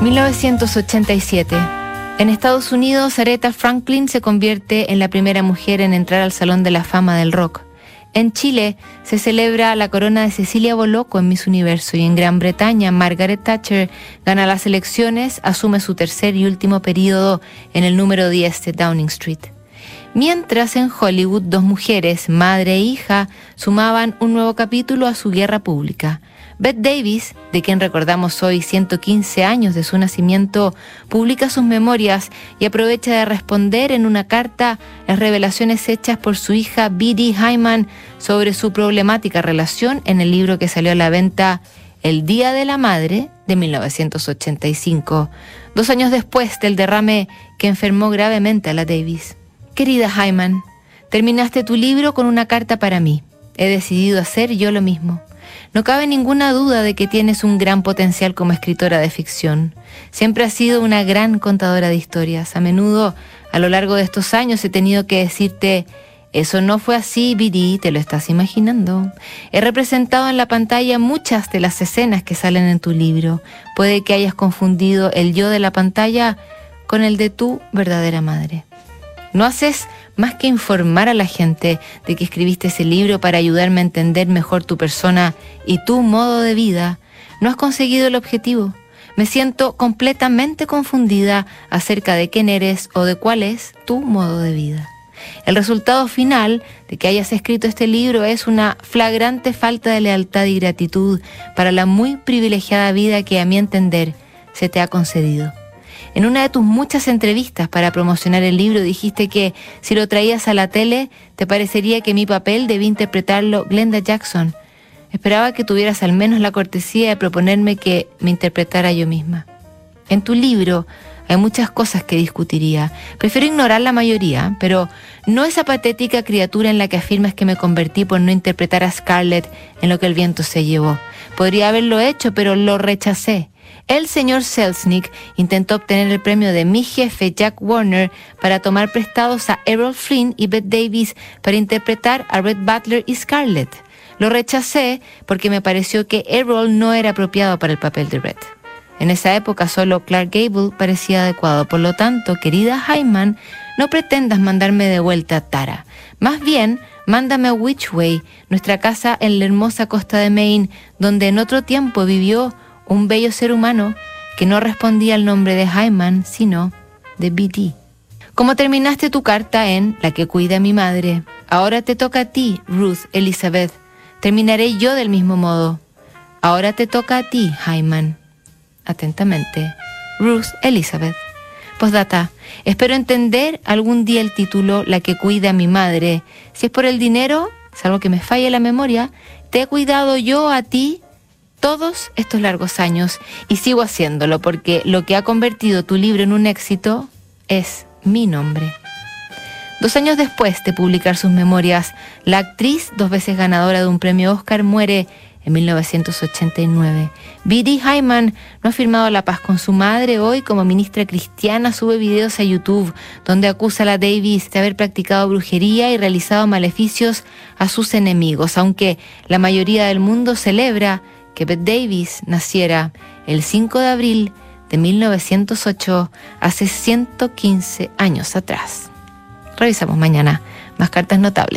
1987. En Estados Unidos, Aretha Franklin se convierte en la primera mujer en entrar al Salón de la Fama del Rock. En Chile se celebra la corona de Cecilia Boloco en Miss Universo y en Gran Bretaña Margaret Thatcher gana las elecciones, asume su tercer y último periodo en el número 10 de Downing Street. Mientras en Hollywood dos mujeres, madre e hija, sumaban un nuevo capítulo a su guerra pública. Bette Davis, de quien recordamos hoy 115 años de su nacimiento, publica sus memorias y aprovecha de responder en una carta las revelaciones hechas por su hija B.D. Hyman sobre su problemática relación en el libro que salió a la venta El Día de la Madre de 1985, dos años después del derrame que enfermó gravemente a la Davis. Querida Hyman, terminaste tu libro con una carta para mí. He decidido hacer yo lo mismo. No cabe ninguna duda de que tienes un gran potencial como escritora de ficción. Siempre has sido una gran contadora de historias. A menudo, a lo largo de estos años, he tenido que decirte, eso no fue así, Bidi, te lo estás imaginando. He representado en la pantalla muchas de las escenas que salen en tu libro. Puede que hayas confundido el yo de la pantalla con el de tu verdadera madre. No haces más que informar a la gente de que escribiste ese libro para ayudarme a entender mejor tu persona y tu modo de vida. No has conseguido el objetivo. Me siento completamente confundida acerca de quién eres o de cuál es tu modo de vida. El resultado final de que hayas escrito este libro es una flagrante falta de lealtad y gratitud para la muy privilegiada vida que a mi entender se te ha concedido. En una de tus muchas entrevistas para promocionar el libro dijiste que si lo traías a la tele te parecería que mi papel debía interpretarlo Glenda Jackson. Esperaba que tuvieras al menos la cortesía de proponerme que me interpretara yo misma. En tu libro hay muchas cosas que discutiría. Prefiero ignorar la mayoría, pero no esa patética criatura en la que afirmas que me convertí por no interpretar a Scarlett en lo que el viento se llevó. Podría haberlo hecho, pero lo rechacé. El señor Selznick intentó obtener el premio de mi jefe Jack Warner para tomar prestados a Errol Flynn y Bette Davis para interpretar a Red Butler y Scarlett. Lo rechacé porque me pareció que Errol no era apropiado para el papel de Red. En esa época solo Clark Gable parecía adecuado, por lo tanto, querida Hyman, no pretendas mandarme de vuelta a Tara. Más bien, mándame a Witchway, nuestra casa en la hermosa costa de Maine, donde en otro tiempo vivió un bello ser humano que no respondía al nombre de Hyman, sino de B.D. Como terminaste tu carta en La que cuida a mi madre, ahora te toca a ti, Ruth Elizabeth. Terminaré yo del mismo modo. Ahora te toca a ti, Hyman. Atentamente, Ruth Elizabeth. Postdata. Espero entender algún día el título La que cuida a mi madre. Si es por el dinero, salvo que me falle la memoria, te he cuidado yo a ti todos estos largos años y sigo haciéndolo porque lo que ha convertido tu libro en un éxito es mi nombre. Dos años después de publicar sus memorias, la actriz, dos veces ganadora de un premio Oscar, muere en 1989. B.D. Hyman no ha firmado la paz con su madre. Hoy, como ministra cristiana, sube videos a YouTube donde acusa a la Davis de haber practicado brujería y realizado maleficios a sus enemigos, aunque la mayoría del mundo celebra que Bette Davis naciera el 5 de abril de 1908, hace 115 años atrás. Revisamos mañana más cartas notables.